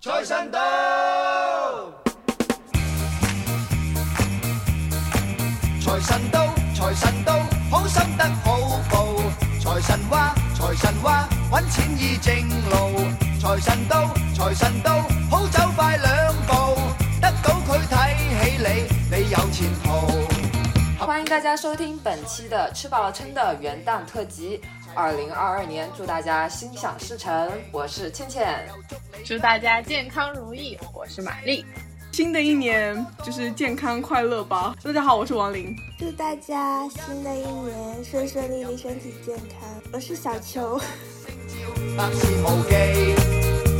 财神到，财神到，财神到，好心得好报。财神话，财神话，揾钱易正路。财神到，财神到，好走快两步，得到佢睇起你，你有前途。欢迎大家收听本期的吃饱了撑的元旦特辑。二零二二年，祝大家心想事成。我是倩倩，祝大家健康如意。我是玛丽。新的一年就是健康快乐吧。大家好，我是王琳。祝大家新的一年顺顺利利，身体健康。我是小球。百事无忌，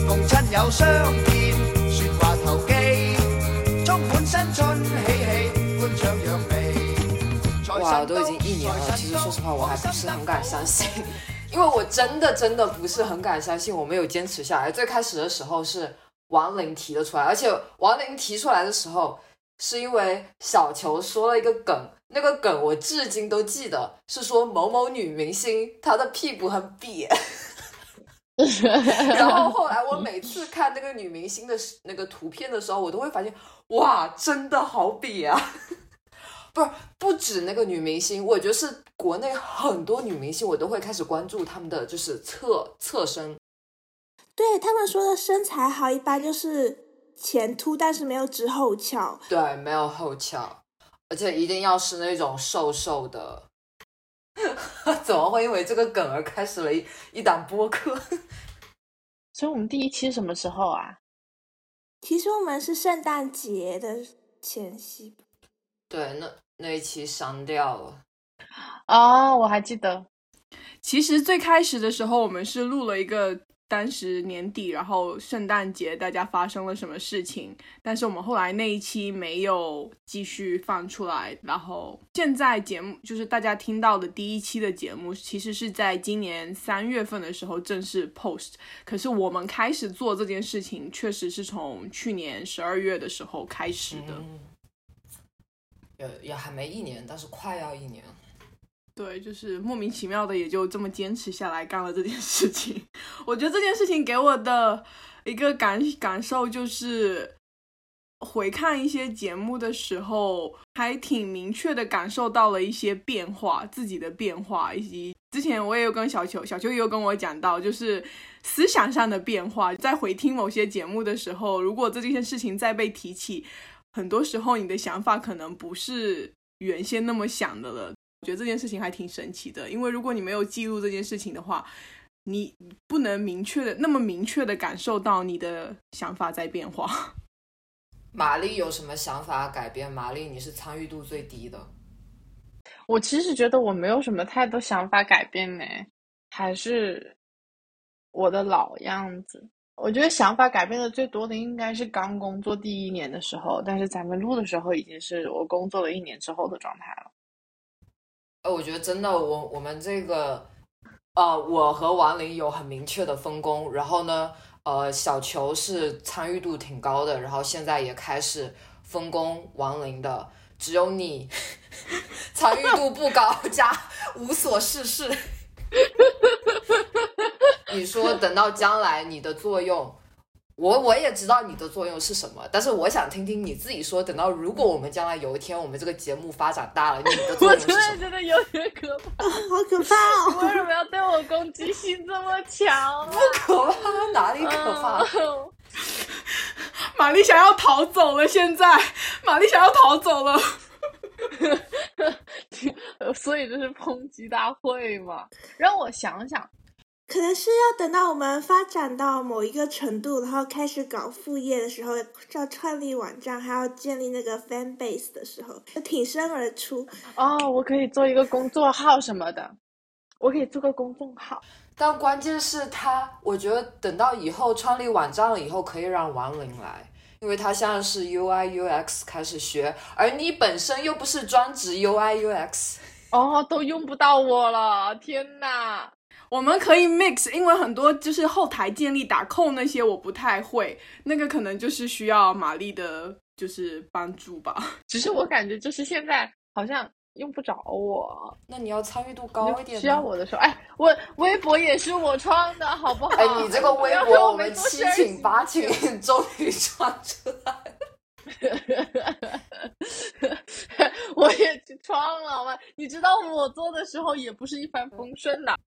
共亲友相见，说话投机，充满新春喜气，欢唱扬眉。哇，都已经一年了，其实说实话，我还不是很敢相信，因为我真的真的不是很敢相信我没有坚持下来。最开始的时候是王林提的出来，而且王林提出来的时候，是因为小球说了一个梗，那个梗我至今都记得，是说某某女明星她的屁股很瘪，然后后来我每次看那个女明星的那个图片的时候，我都会发现，哇，真的好瘪啊。不是不止那个女明星，我觉得是国内很多女明星，我都会开始关注她们的就是侧侧身。对他们说的身材好，一般就是前凸，但是没有直后翘。对，没有后翘，而且一定要是那种瘦瘦的。怎么会因为这个梗而开始了一一档播客？所以我们第一期什么时候啊？其实我们是圣诞节的前夕。对，那。那一期删掉了哦，我还记得。其实最开始的时候，我们是录了一个当时年底，然后圣诞节大家发生了什么事情。但是我们后来那一期没有继续放出来。然后现在节目就是大家听到的第一期的节目，其实是在今年三月份的时候正式 post。可是我们开始做这件事情，确实是从去年十二月的时候开始的。也也还没一年，但是快要一年。对，就是莫名其妙的，也就这么坚持下来干了这件事情。我觉得这件事情给我的一个感感受就是，回看一些节目的时候，还挺明确的感受到了一些变化，自己的变化，以及之前我也有跟小球，小球也有跟我讲到，就是思想上的变化。在回听某些节目的时候，如果这件事情再被提起。很多时候，你的想法可能不是原先那么想的了。我觉得这件事情还挺神奇的，因为如果你没有记录这件事情的话，你不能明确的那么明确的感受到你的想法在变化。玛丽有什么想法改变？玛丽，你是参与度最低的。我其实觉得我没有什么太多想法改变呢，还是我的老样子。我觉得想法改变的最多的应该是刚工作第一年的时候，但是咱们录的时候已经是我工作了一年之后的状态了。呃，我觉得真的，我我们这个，呃，我和王林有很明确的分工，然后呢，呃，小球是参与度挺高的，然后现在也开始分工王林的，只有你参与度不高 加无所事事。你说等到将来你的作用，我我也知道你的作用是什么，但是我想听听你自己说。等到如果我们将来有一天我们这个节目发展大了，你的作用是什么？我真的觉得有点可怕，好可怕哦！为什么要对我攻击性这么强？不可怕，哪里可怕？玛丽想要逃走了，现在玛丽想要逃走了。所以这是抨击大会嘛？让我想想。可能是要等到我们发展到某一个程度，然后开始搞副业的时候，要创立网站，还要建立那个 fan base 的时候，就挺身而出。哦，我可以做一个工作号什么的，我可以做个公众号。但关键是他，我觉得等到以后创立网站了以后，可以让王林来，因为他现在是 UI UX 开始学，而你本身又不是专职 UI UX，哦，都用不到我了，天呐！我们可以 mix，因为很多就是后台建立打扣那些我不太会，那个可能就是需要玛丽的，就是帮助吧。只是我感觉就是现在好像用不着我。那你要参与度高一点。需要我的时候，哎，我微博也是我创的，好不好？哎，你这个微博 我们七请八请，终于创出来了。我也去创了嘛，你知道我做的时候也不是一帆风顺的。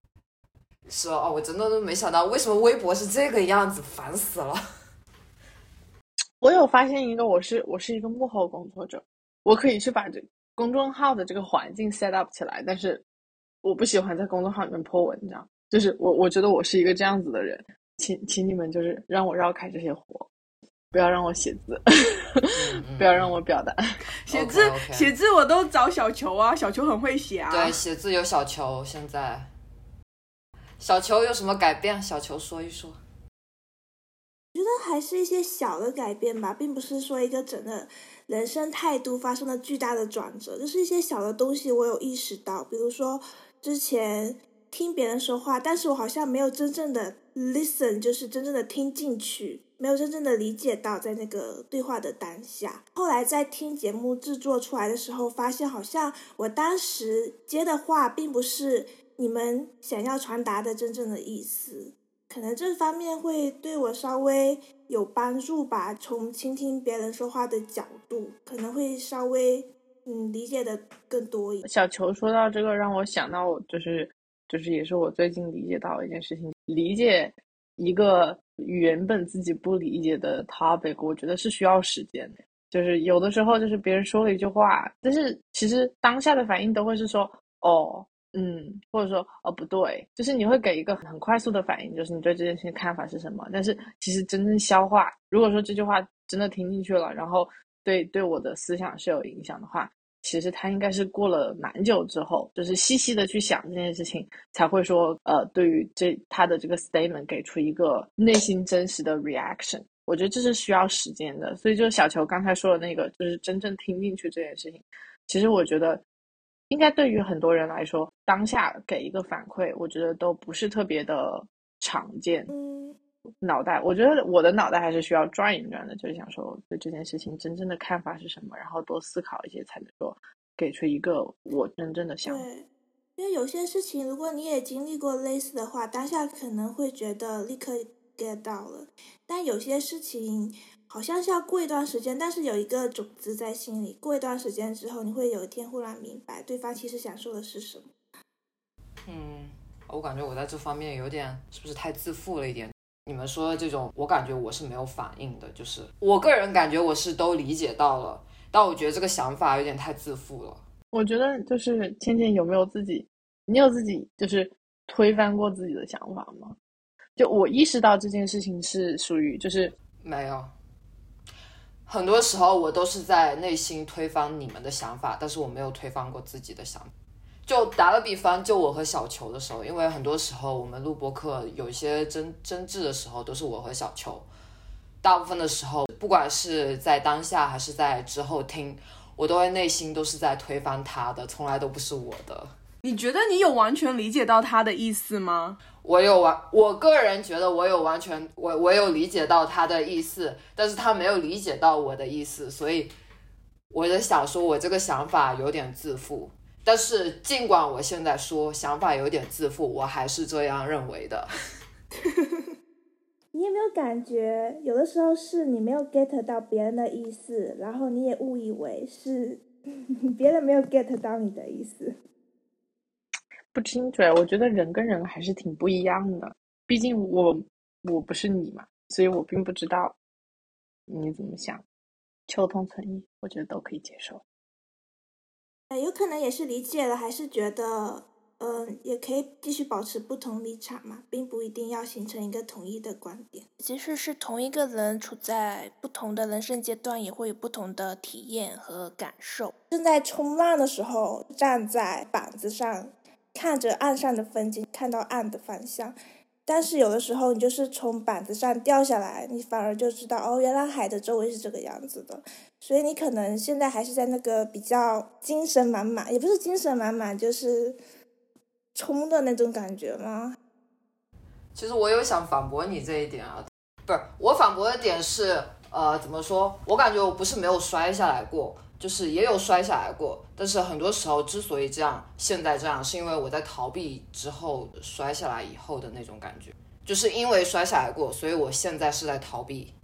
是哦，我真的都没想到为什么微博是这个样子，烦死了。我有发现一个，我是我是一个幕后工作者，我可以去把这公众号的这个环境 set up 起来，但是我不喜欢在公众号里面破文章，就是我我觉得我是一个这样子的人，请请你们就是让我绕开这些活。不要让我写字，不要让我表达。写字写字我都找小球啊，小球很会写啊。对，写字有小球。现在小球有什么改变？小球说一说。我觉得还是一些小的改变吧，并不是说一个整个人生态度发生了巨大的转折，就是一些小的东西我有意识到，比如说之前听别人说话，但是我好像没有真正的 listen，就是真正的听进去。没有真正的理解到在那个对话的当下，后来在听节目制作出来的时候，发现好像我当时接的话并不是你们想要传达的真正的意思，可能这方面会对我稍微有帮助吧。从倾听别人说话的角度，可能会稍微嗯理解的更多一点。小球说到这个，让我想到就是就是也是我最近理解到一件事情，理解一个。原本自己不理解的 topic，我觉得是需要时间的。就是有的时候，就是别人说了一句话，但是其实当下的反应都会是说哦，嗯，或者说哦不对，就是你会给一个很快速的反应，就是你对这件事情看法是什么。但是其实真正消化，如果说这句话真的听进去了，然后对对我的思想是有影响的话。其实他应该是过了蛮久之后，就是细细的去想这件事情，才会说，呃，对于这他的这个 statement 给出一个内心真实的 reaction。我觉得这是需要时间的。所以就是小球刚才说的那个，就是真正听进去这件事情，其实我觉得应该对于很多人来说，当下给一个反馈，我觉得都不是特别的常见。脑袋，我觉得我的脑袋还是需要转一转的，就是想说对这件事情真正的看法是什么，然后多思考一些，才能说给出一个我真正的想法。因为有些事情，如果你也经历过类似的话，当下可能会觉得立刻 get 到了，但有些事情好像是要过一段时间，但是有一个种子在心里，过一段时间之后，你会有一天忽然明白对方其实想说的是什么。嗯，我感觉我在这方面有点是不是太自负了一点？你们说的这种，我感觉我是没有反应的，就是我个人感觉我是都理解到了，但我觉得这个想法有点太自负了。我觉得就是倩倩有没有自己，你有自己就是推翻过自己的想法吗？就我意识到这件事情是属于就是没有，很多时候我都是在内心推翻你们的想法，但是我没有推翻过自己的想法。就打个比方，就我和小球的时候，因为很多时候我们录播课有一些争争执的时候，都是我和小球。大部分的时候，不管是在当下还是在之后听，我都会内心都是在推翻他的，从来都不是我的。你觉得你有完全理解到他的意思吗？我有完，我个人觉得我有完全，我我有理解到他的意思，但是他没有理解到我的意思，所以我在想说，我这个想法有点自负。但是，尽管我现在说想法有点自负，我还是这样认为的。你有没有感觉，有的时候是你没有 get 到别人的意思，然后你也误以为是 别人没有 get 到你的意思？不清楚，我觉得人跟人还是挺不一样的。毕竟我我不是你嘛，所以我并不知道你怎么想。求同存异，我觉得都可以接受。有可能也是理解了，还是觉得，嗯，也可以继续保持不同立场嘛，并不一定要形成一个统一的观点。即使是同一个人处在不同的人生阶段，也会有不同的体验和感受。正在冲浪的时候，站在板子上，看着岸上的风景，看到岸的方向。但是有的时候，你就是从板子上掉下来，你反而就知道，哦，原来海的周围是这个样子的。所以你可能现在还是在那个比较精神满满，也不是精神满满，就是冲的那种感觉吗？其实我有想反驳你这一点啊，不是我反驳的点是，呃，怎么说？我感觉我不是没有摔下来过，就是也有摔下来过，但是很多时候之所以这样，现在这样，是因为我在逃避之后摔下来以后的那种感觉，就是因为摔下来过，所以我现在是在逃避。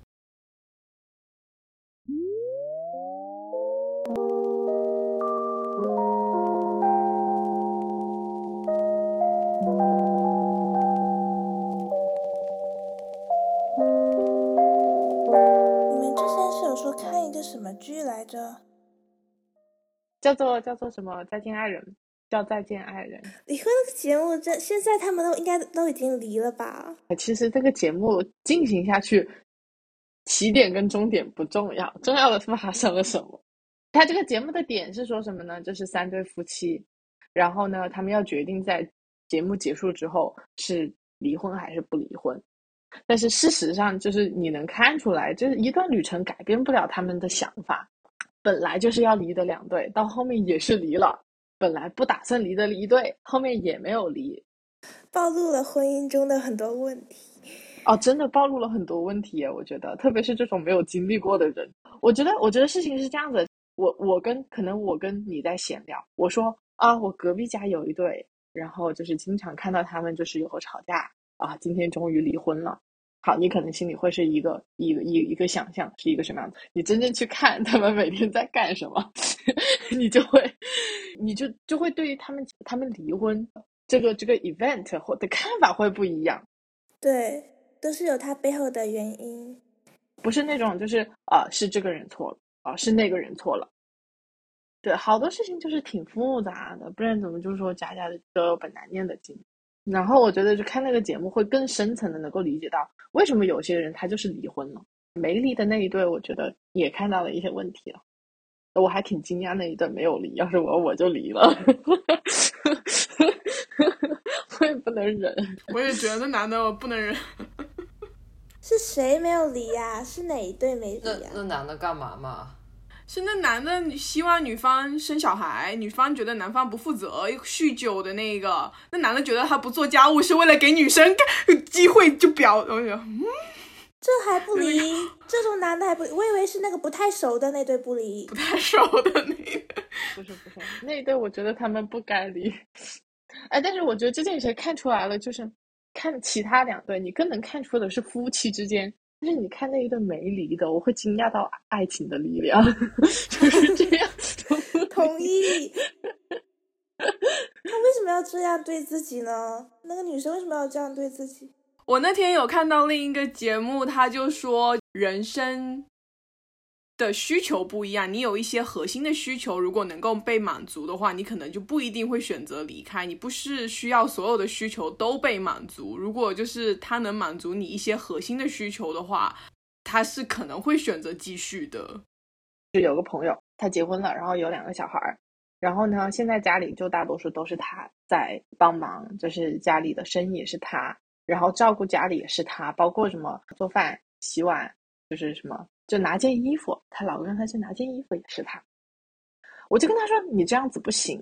你们之前是有说看一个什么剧来着？叫做叫做什么？再见爱人，叫再见爱人。离婚那个节目，这现在他们都应该都已经离了吧？其实这个节目进行下去，起点跟终点不重要，重要的是发生了什么。他这个节目的点是说什么呢？就是三对夫妻，然后呢，他们要决定在节目结束之后是离婚还是不离婚。但是事实上，就是你能看出来，就是一段旅程改变不了他们的想法。本来就是要离的两对，到后面也是离了；本来不打算离的一对，后面也没有离。暴露了婚姻中的很多问题。哦，真的暴露了很多问题，我觉得，特别是这种没有经历过的人，我觉得，我觉得事情是这样子。我我跟可能我跟你在闲聊，我说啊，我隔壁家有一对，然后就是经常看到他们就是有吵架啊，今天终于离婚了。好，你可能心里会是一个一个一一个想象，是一个什么样子？你真正去看他们每天在干什么，你就会，你就就会对于他们他们离婚这个这个 event 或的看法会不一样。对，都是有它背后的原因，不是那种就是啊、呃，是这个人错了啊、呃，是那个人错了。对，好多事情就是挺复杂的，不然怎么就是说家家都有本难念的经。然后我觉得就看那个节目会更深层的能够理解到为什么有些人他就是离婚了，没离的那一对，我觉得也看到了一些问题了。我还挺惊讶那一对没有离，要是我我就离了，我也不能忍。我也觉得那男的我不能忍。是谁没有离呀、啊？是哪一对没离那呀、那男的干嘛嘛？是那男的希望女方生小孩，女方觉得男方不负责、酗酒的那个，那男的觉得他不做家务是为了给女生机会，就表，我就嗯，这还不离？这种男的还不离？我以为是那个不太熟的那对不离不。太熟的那个。不是不是，那一对我觉得他们不该离。哎，但是我觉得这件事看出来了，就是看其他两对，你更能看出的是夫妻之间。但是你看那一对没离的，我会惊讶到爱情的力量，就是 这样。同意。他为什么要这样对自己呢？那个女生为什么要这样对自己？我那天有看到另一个节目，他就说人生的需求不一样，你有一些核心的需求，如果能够被满足的话，你可能就不一定会选择离开。你不是需要所有的需求都被满足，如果就是他能满足你一些核心的需求的话，他是可能会选择继续的。就有个朋友，他结婚了，然后有两个小孩儿，然后呢，现在家里就大多数都是他在帮忙，就是家里的生意也是他，然后照顾家里也是他，包括什么做饭、洗碗，就是什么。就拿件衣服，她老公让她去拿件衣服也是她，我就跟她说你这样子不行，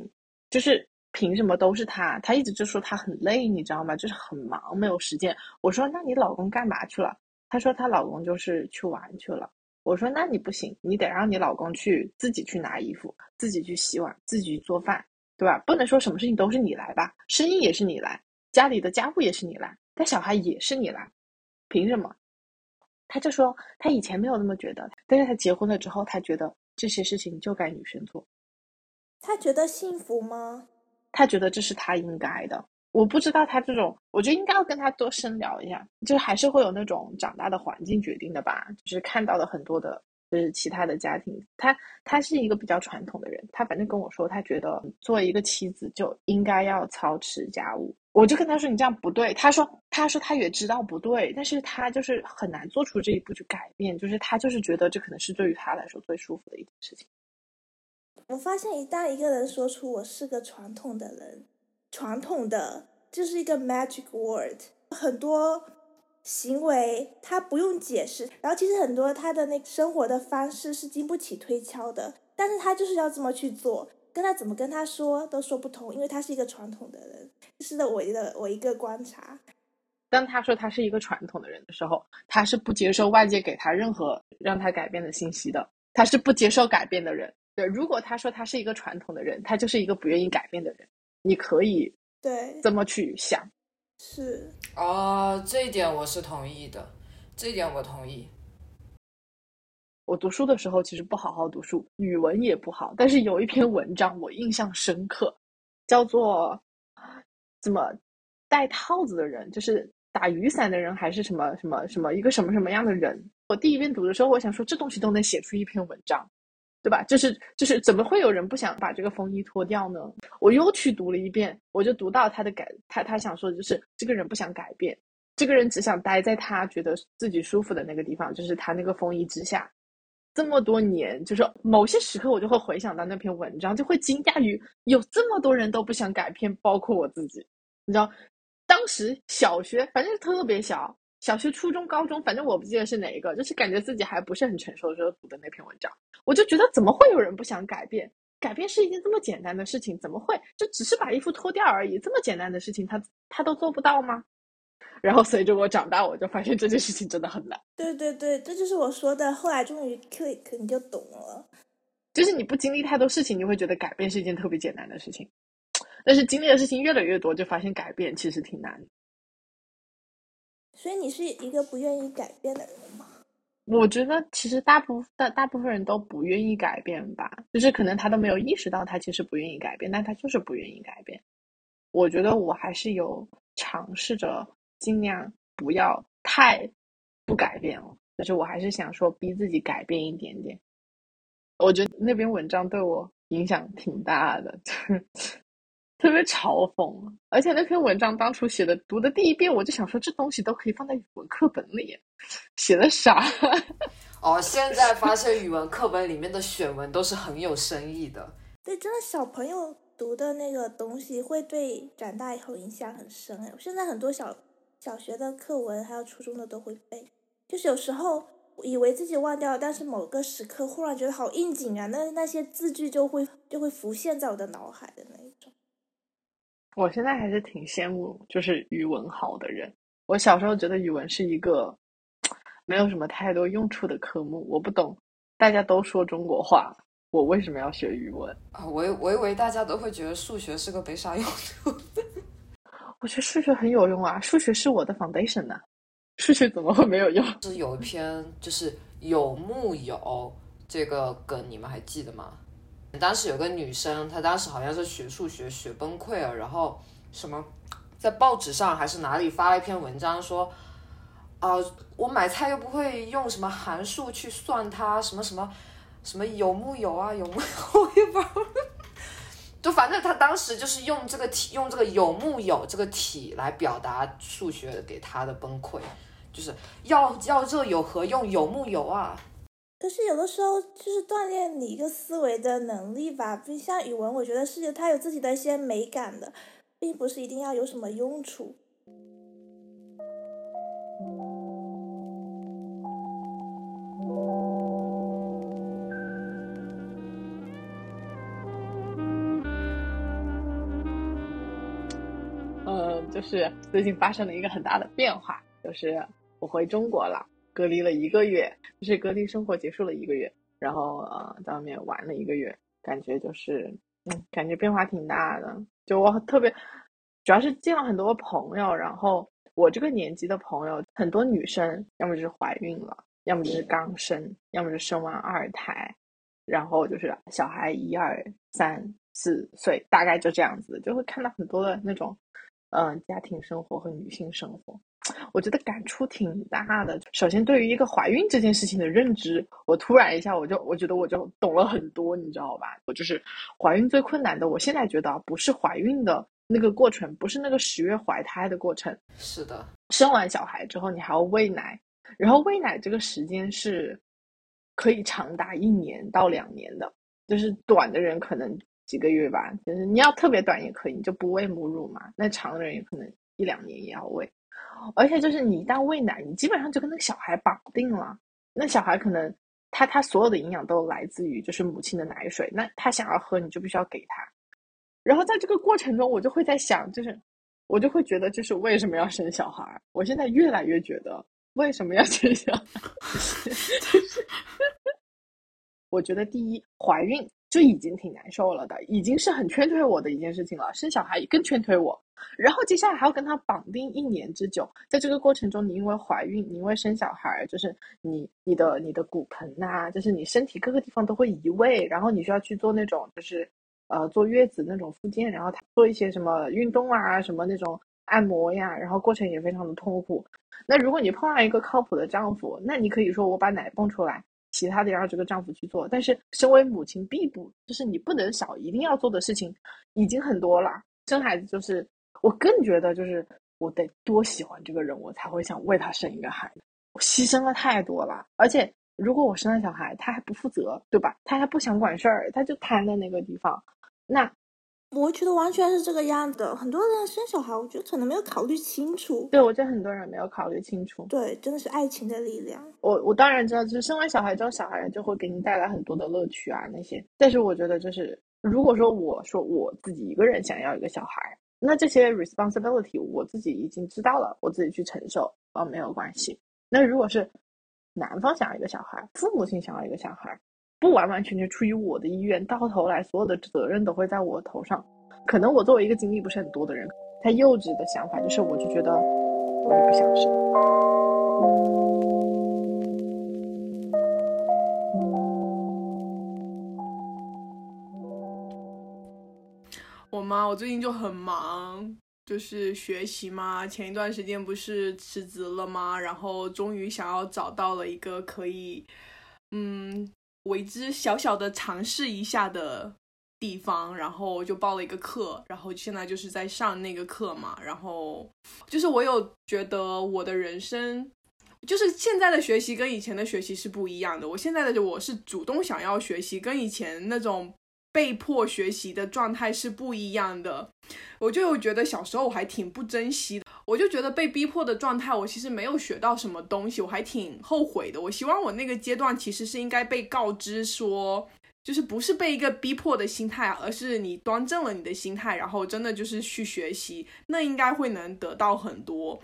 就是凭什么都是她？她一直就说她很累，你知道吗？就是很忙，没有时间。我说那你老公干嘛去了？她说她老公就是去玩去了。我说那你不行，你得让你老公去自己去拿衣服，自己去洗碗，自己去做饭，对吧？不能说什么事情都是你来吧，生意也是你来，家里的家务也是你来，带小孩也是你来，凭什么？他就说他以前没有那么觉得，但是他结婚了之后，他觉得这些事情就该女生做，他觉得幸福吗？他觉得这是他应该的。我不知道他这种，我觉得应该要跟他多深聊一下，就还是会有那种长大的环境决定的吧，就是看到了很多的，就是其他的家庭，他他是一个比较传统的人，他反正跟我说，他觉得作为一个妻子就应该要操持家务。我就跟他说你这样不对，他说他说他也知道不对，但是他就是很难做出这一步去改变，就是他就是觉得这可能是对于他来说最舒服的一件事情。我发现一旦一个人说出我是个传统的人，传统的就是一个 magic word，很多行为他不用解释，然后其实很多他的那生活的方式是经不起推敲的，但是他就是要这么去做，跟他怎么跟他说都说不通，因为他是一个传统的人，是的我的我一个观察。当他说他是一个传统的人的时候，他是不接受外界给他任何让他改变的信息的，他是不接受改变的人。对，如果他说他是一个传统的人，他就是一个不愿意改变的人，你可以对这么去想。是哦，这一点我是同意的，这一点我同意。我读书的时候其实不好好读书，语文也不好，但是有一篇文章我印象深刻，叫做“怎么戴套子的人”，就是打雨伞的人，还是什么什么什么一个什么什么样的人。我第一遍读的时候，我想说这东西都能写出一篇文章，对吧？就是就是怎么会有人不想把这个风衣脱掉呢？我又去读了一遍，我就读到他的改，他他想说的就是这个人不想改变，这个人只想待在他觉得自己舒服的那个地方，就是他那个风衣之下。这么多年，就是某些时刻，我就会回想到那篇文章，就会惊讶于有这么多人都不想改变，包括我自己。你知道，当时小学反正特别小，小学、初中、高中，反正我不记得是哪一个，就是感觉自己还不是很成熟的时候读的那篇文章，我就觉得怎么会有人不想改变？改变是一件这么简单的事情，怎么会就只是把衣服脱掉而已？这么简单的事情，他他都做不到吗？然后随着我长大，我就发现这件事情真的很难。对对对，这就是我说的。后来终于 click，你就懂了。就是你不经历太多事情，你会觉得改变是一件特别简单的事情。但是经历的事情越来越多，就发现改变其实挺难。所以你是一个不愿意改变的人吗？我觉得其实大部大大部分人都不愿意改变吧，就是可能他都没有意识到他其实不愿意改变，但他就是不愿意改变。我觉得我还是有尝试着。尽量不要太不改变了，但是我还是想说逼自己改变一点点。我觉得那篇文章对我影响挺大的，特别嘲讽。而且那篇文章当初写的，读的第一遍我就想说，这东西都可以放在语文课本里，写的啥？哦，现在发现语文课本里面的选文都是很有深意的。对，真的小朋友读的那个东西会对长大以后影响很深哎。现在很多小。小学的课文还有初中的都会背，就是有时候以为自己忘掉了，但是某个时刻忽然觉得好应景啊，那那些字句就会就会浮现在我的脑海的那一种。我现在还是挺羡慕就是语文好的人。我小时候觉得语文是一个没有什么太多用处的科目，我不懂，大家都说中国话，我为什么要学语文啊？我我以为大家都会觉得数学是个没啥用处。我觉得数学很有用啊，数学是我的 foundation 呢。数学怎么会没有用？是有一篇就是有木有这个梗，你们还记得吗？当时有个女生，她当时好像是学数学学崩溃了，然后什么在报纸上还是哪里发了一篇文章说，啊，我买菜又不会用什么函数去算它，什么什么什么有木有啊，有木有，我也不知道。就反正他当时就是用这个体，用这个有木有这个体来表达数学给他的崩溃，就是要要这有何用？有木有啊？可是有的时候就是锻炼你一个思维的能力吧，不像语文，我觉得是它有自己的一些美感的，并不是一定要有什么用处。就是最近发生了一个很大的变化，就是我回中国了，隔离了一个月，就是隔离生活结束了一个月，然后呃在外面玩了一个月，感觉就是嗯感觉变化挺大的，就我特别主要是见了很多朋友，然后我这个年纪的朋友很多女生，要么就是怀孕了，要么就是刚生，要么就生完二胎，然后就是小孩一二三四岁，大概就这样子，就会看到很多的那种。嗯，家庭生活和女性生活，我觉得感触挺大的。首先，对于一个怀孕这件事情的认知，我突然一下我就我觉得我就懂了很多，你知道吧？我就是怀孕最困难的，我现在觉得不是怀孕的那个过程，不是那个十月怀胎的过程，是的，生完小孩之后你还要喂奶，然后喂奶这个时间是可以长达一年到两年的，就是短的人可能。几个月吧，就是你要特别短也可以，你就不喂母乳嘛。那长的人也可能一两年也要喂，而且就是你一旦喂奶，你基本上就跟那个小孩绑定了。那小孩可能他他所有的营养都来自于就是母亲的奶水，那他想要喝，你就必须要给他。然后在这个过程中，我就会在想，就是我就会觉得，就是为什么要生小孩？我现在越来越觉得为什么要生小孩？我觉得第一，怀孕就已经挺难受了的，已经是很劝退我的一件事情了。生小孩更劝退我，然后接下来还要跟他绑定一年之久，在这个过程中，你因为怀孕，你因为生小孩，就是你你的你的骨盆呐、就是你身体各个地方都会移位，然后你需要去做那种就是呃坐月子那种复健，然后他做一些什么运动啊，什么那种按摩呀，然后过程也非常的痛苦。那如果你碰到一个靠谱的丈夫，那你可以说我把奶泵出来。其他的要让这个丈夫去做，但是身为母亲必不就是你不能少，一定要做的事情已经很多了。生孩子就是我更觉得就是我得多喜欢这个人，我才会想为他生一个孩子。我牺牲了太多了，而且如果我生了小孩，他还不负责，对吧？他还不想管事儿，他就瘫在那个地方，那我觉得完全是这个样的。很多人生小孩，我觉得可能没有考虑清楚。对我觉得很多人没有考虑清楚。对，真的是爱情的力量。我我当然知道，就是生完小孩之后，小孩就会给你带来很多的乐趣啊那些。但是我觉得，就是如果说我说我自己一个人想要一个小孩，那这些 responsibility 我自己已经知道了，我自己去承受啊没有关系。那如果是男方想要一个小孩，父母亲想要一个小孩，不完完全全出于我的意愿，到头来所有的责任都会在我头上。可能我作为一个经历不是很多的人，太幼稚的想法就是，我就觉得我也不想生。我吗？我最近就很忙，就是学习嘛。前一段时间不是辞职了吗？然后终于想要找到了一个可以，嗯，为之小小的尝试一下的地方，然后就报了一个课，然后现在就是在上那个课嘛。然后就是我有觉得我的人生。就是现在的学习跟以前的学习是不一样的。我现在的我是主动想要学习，跟以前那种被迫学习的状态是不一样的。我就觉得小时候我还挺不珍惜的，我就觉得被逼迫的状态，我其实没有学到什么东西，我还挺后悔的。我希望我那个阶段其实是应该被告知说，就是不是被一个逼迫的心态，而是你端正了你的心态，然后真的就是去学习，那应该会能得到很多。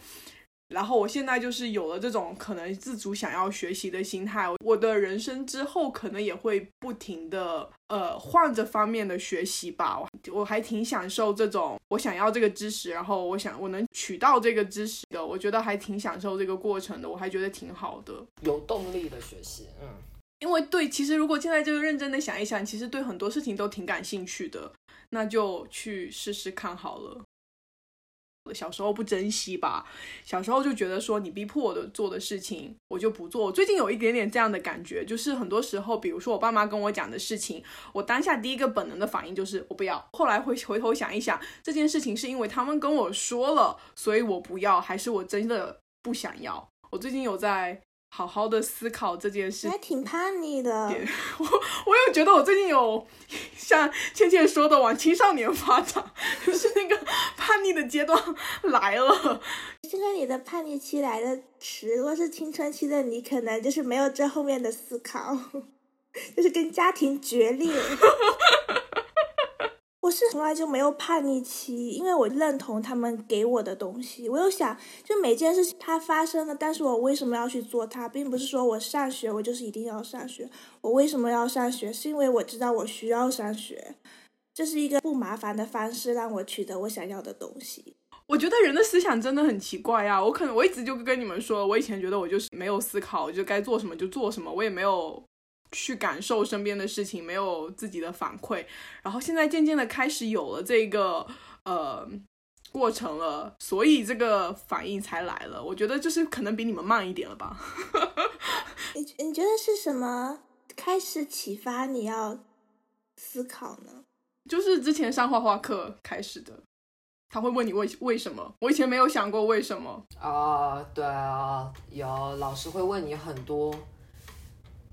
然后我现在就是有了这种可能自主想要学习的心态，我的人生之后可能也会不停的呃换着方面的学习吧。我还挺享受这种我想要这个知识，然后我想我能取到这个知识的，我觉得还挺享受这个过程的，我还觉得挺好的，有动力的学习，嗯。因为对，其实如果现在就认真的想一想，其实对很多事情都挺感兴趣的，那就去试试看好了。小时候不珍惜吧，小时候就觉得说你逼迫我的做的事情，我就不做。我最近有一点点这样的感觉，就是很多时候，比如说我爸妈跟我讲的事情，我当下第一个本能的反应就是我不要。后来回回头想一想，这件事情是因为他们跟我说了，所以我不要，还是我真的不想要？我最近有在。好好的思考这件事，还挺叛逆的。我我有觉得我最近有像倩倩说的往青少年发展，就是那个叛逆的阶段来了。现在你的叛逆期来的迟，如果是青春期的你，可能就是没有这后面的思考，就是跟家庭决裂。是从来就没有叛逆期，因为我认同他们给我的东西。我有想，就每件事情它发生了，但是我为什么要去做它，并不是说我上学我就是一定要上学。我为什么要上学，是因为我知道我需要上学，这是一个不麻烦的方式，让我取得我想要的东西。我觉得人的思想真的很奇怪呀！我可能我一直就跟你们说，我以前觉得我就是没有思考，我就该做什么就做什么，我也没有。去感受身边的事情，没有自己的反馈，然后现在渐渐的开始有了这个呃过程了，所以这个反应才来了。我觉得就是可能比你们慢一点了吧。你你觉得是什么开始启发你要思考呢？就是之前上画画课开始的，他会问你为为什么？我以前没有想过为什么。啊，对啊，有老师会问你很多。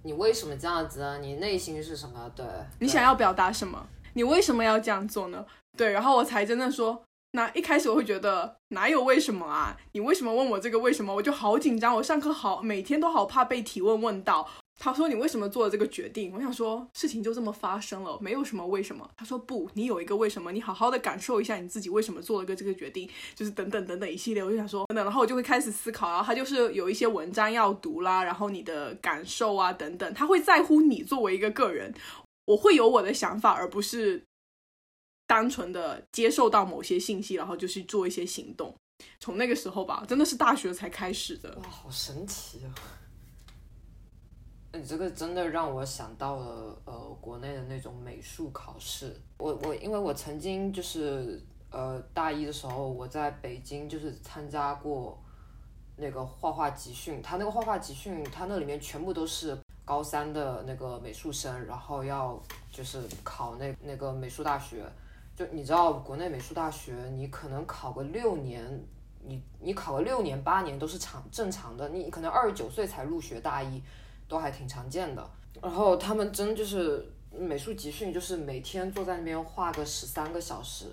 你为什么这样子啊？你内心是什么？对你想要表达什么？你为什么要这样做呢？对，然后我才真的说，那一开始我会觉得哪有为什么啊？你为什么问我这个为什么？我就好紧张，我上课好每天都好怕被提问问到。他说：“你为什么做了这个决定？”我想说，事情就这么发生了，没有什么为什么。他说：“不，你有一个为什么，你好好的感受一下你自己为什么做了个这个决定，就是等等等等一系列。”我就想说，等等，然后我就会开始思考。然后他就是有一些文章要读啦，然后你的感受啊等等，他会在乎你作为一个个人。我会有我的想法，而不是单纯的接受到某些信息，然后就去做一些行动。从那个时候吧，真的是大学才开始的。哇，好神奇啊！你这个真的让我想到了呃，国内的那种美术考试。我我因为我曾经就是呃大一的时候，我在北京就是参加过那个画画集训。他那个画画集训，他那里面全部都是高三的那个美术生，然后要就是考那那个美术大学。就你知道，国内美术大学，你可能考个六年，你你考个六年八年都是常正常的。你可能二十九岁才入学大一，都还挺常见的。然后他们真就是美术集训，就是每天坐在那边画个十三个小时，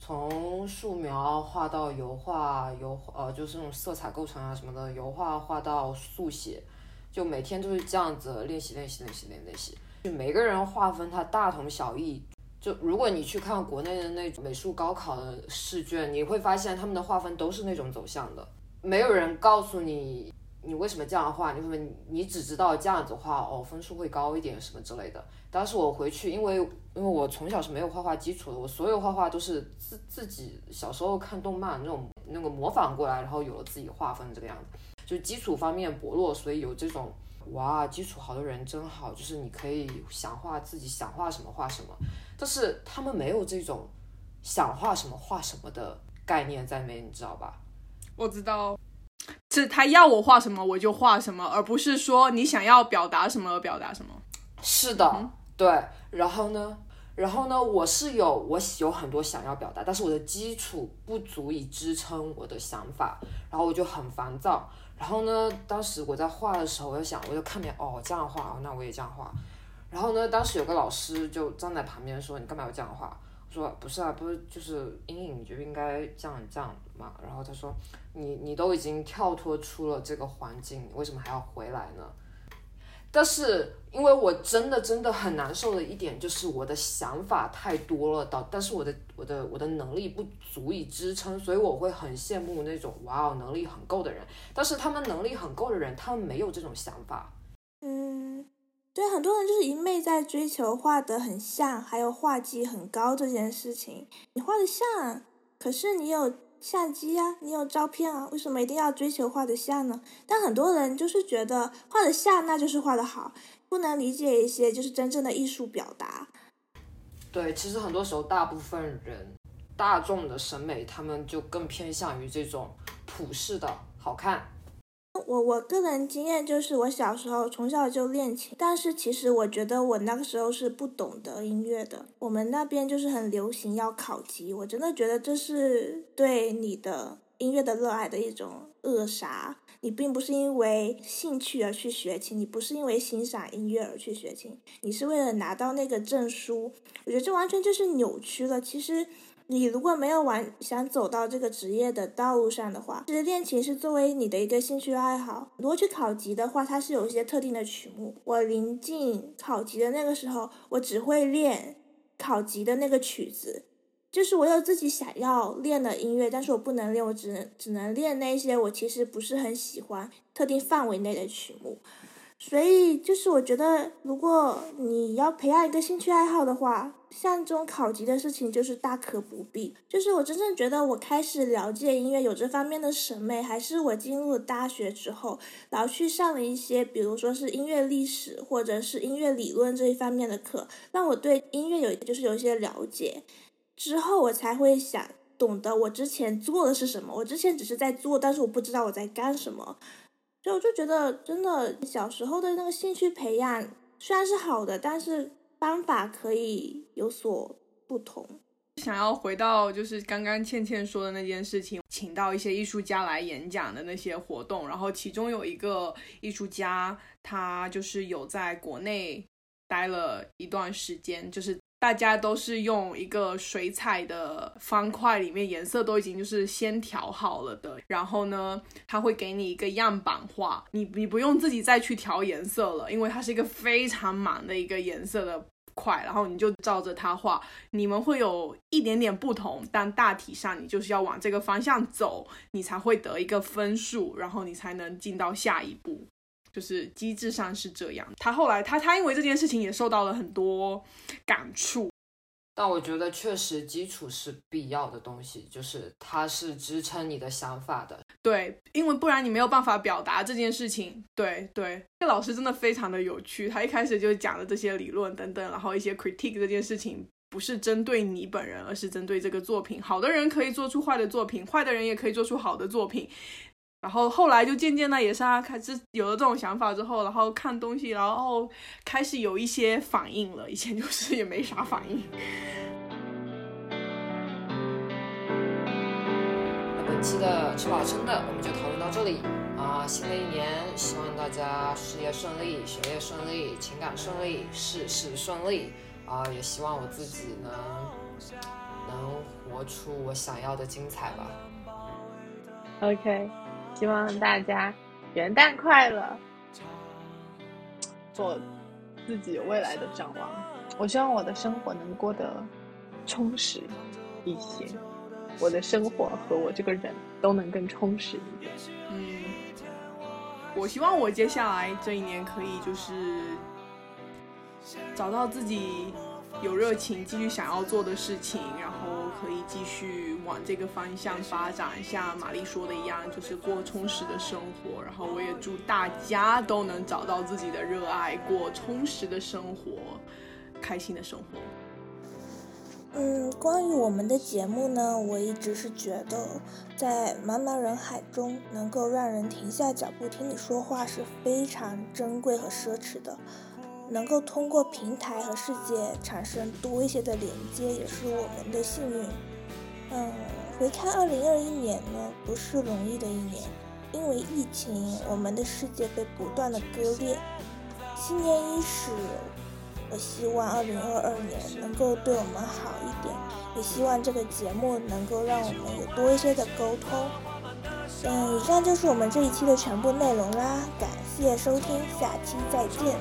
从素描画到油画，油画呃就是那种色彩构成啊什么的，油画画到速写，就每天就是这样子练习练习练习练练习。就每个人划分它大同小异。就如果你去看国内的那种美术高考的试卷，你会发现他们的划分都是那种走向的，没有人告诉你你为什么这样画，你会你只知道这样子画哦分数会高一点什么之类的。当时我回去，因为因为我从小是没有画画基础的，我所有画画都是自自己小时候看动漫那种那个模仿过来，然后有了自己画风这个样子，就基础方面薄弱，所以有这种。哇，基础好的人真好，就是你可以想画自己想画什么画什么，但是他们没有这种想画什么画什么的概念在里面，你知道吧？我知道，是他要我画什么我就画什么，而不是说你想要表达什么而表达什么。是的，对。然后呢，然后呢，我是有我有很多想要表达，但是我的基础不足以支撑我的想法，然后我就很烦躁。然后呢，当时我在画的时候，我就想，我就看别人哦这样画，那我也这样画。然后呢，当时有个老师就站在旁边说：“你干嘛要这样画？”说：“不是啊，不是就是阴影，就应该这样这样嘛。”然后他说：“你你都已经跳脱出了这个环境，为什么还要回来呢？”但是，因为我真的真的很难受的一点就是我的想法太多了，导但是我的我的我的能力不足以支撑，所以我会很羡慕那种哇哦能力很够的人。但是他们能力很够的人，他们没有这种想法。嗯，对，很多人就是一昧在追求画得很像，还有画技很高这件事情。你画的像，可是你有。相机啊，你有照片啊，为什么一定要追求画的像呢？但很多人就是觉得画的像那就是画的好，不能理解一些就是真正的艺术表达。对，其实很多时候大部分人大众的审美，他们就更偏向于这种普世的好看。我我个人经验就是，我小时候从小就练琴，但是其实我觉得我那个时候是不懂得音乐的。我们那边就是很流行要考级，我真的觉得这是对你的音乐的热爱的一种扼杀。你并不是因为兴趣而去学琴，你不是因为欣赏音乐而去学琴，你是为了拿到那个证书。我觉得这完全就是扭曲了。其实。你如果没有玩想走到这个职业的道路上的话，其实练琴是作为你的一个兴趣爱好。如果去考级的话，它是有一些特定的曲目。我临近考级的那个时候，我只会练考级的那个曲子，就是我有自己想要练的音乐，但是我不能练，我只能只能练那些我其实不是很喜欢特定范围内的曲目。所以，就是我觉得，如果你要培养一个兴趣爱好的话，像这种考级的事情就是大可不必。就是我真正觉得我开始了解音乐，有这方面的审美，还是我进入了大学之后，然后去上了一些，比如说是音乐历史或者是音乐理论这一方面的课，让我对音乐有就是有一些了解，之后我才会想懂得我之前做的是什么。我之前只是在做，但是我不知道我在干什么。所以我就觉得，真的小时候的那个兴趣培养虽然是好的，但是方法可以有所不同。想要回到就是刚刚倩倩说的那件事情，请到一些艺术家来演讲的那些活动，然后其中有一个艺术家，他就是有在国内待了一段时间，就是。大家都是用一个水彩的方块，里面颜色都已经就是先调好了的。然后呢，他会给你一个样板画，你你不用自己再去调颜色了，因为它是一个非常满的一个颜色的块，然后你就照着它画。你们会有一点点不同，但大体上你就是要往这个方向走，你才会得一个分数，然后你才能进到下一步。就是机制上是这样。他后来他他因为这件事情也受到了很多感触。但我觉得确实基础是必要的东西，就是它是支撑你的想法的。对，因为不然你没有办法表达这件事情。对对，这老师真的非常的有趣，他一开始就讲了这些理论等等，然后一些 critique 这件事情不是针对你本人，而是针对这个作品。好的人可以做出坏的作品，坏的人也可以做出好的作品。然后后来就渐渐的也是他开始有了这种想法之后，然后看东西，然后开始有一些反应了。以前就是也没啥反应。那本期的吃饱撑的我们就讨论到这里啊！新的一年，希望大家事业顺利，学业顺利，情感顺利，事事顺利啊！也希望我自己能能活出我想要的精彩吧。OK。希望大家元旦快乐，做自己未来的展望。我希望我的生活能过得充实一些，我的生活和我这个人都能更充实一点。嗯，我希望我接下来这一年可以就是找到自己有热情继续想要做的事情，然后可以继续。往这个方向发展，像玛丽说的一样，就是过充实的生活。然后我也祝大家都能找到自己的热爱，过充实的生活，开心的生活。嗯，关于我们的节目呢，我一直是觉得，在茫茫人海中，能够让人停下脚步听你说话是非常珍贵和奢侈的。能够通过平台和世界产生多一些的连接，也是我们的幸运。嗯，回看二零二一年呢，不是容易的一年，因为疫情，我们的世界被不断的割裂。新年伊始，我希望二零二二年能够对我们好一点，也希望这个节目能够让我们有多一些的沟通。嗯，以上就是我们这一期的全部内容啦，感谢收听，下期再见。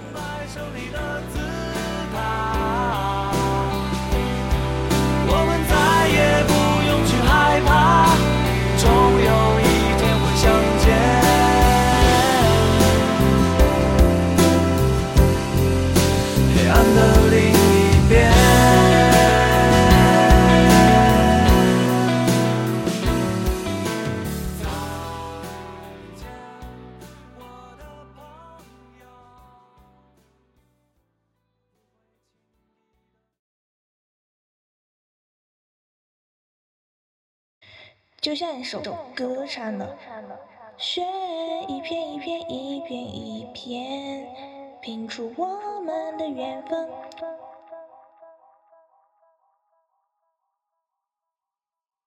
我们再也就像一首歌唱的，雪一片一片一片一片，拼出我们的缘分。